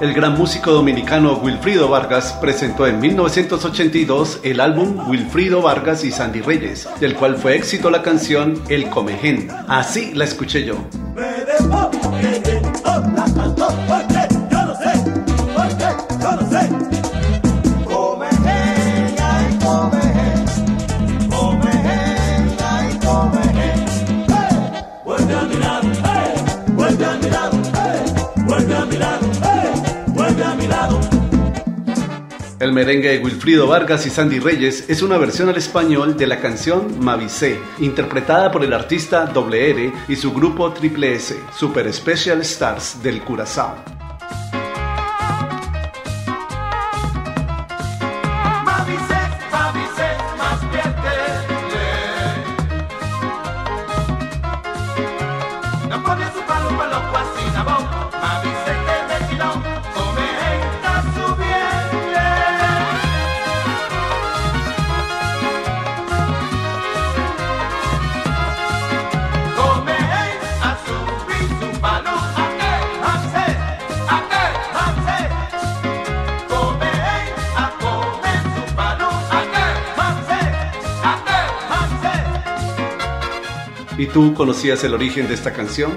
El gran músico dominicano Wilfrido Vargas presentó en 1982 el álbum Wilfrido Vargas y Sandy Reyes, del cual fue éxito la canción El Comején. Así la escuché yo. El merengue de Wilfrido Vargas y Sandy Reyes es una versión al español de la canción Mavicé, interpretada por el artista Doble R y su grupo Triple S, Super Special Stars del Curazao. No su palo. ¿Y tú conocías el origen de esta canción?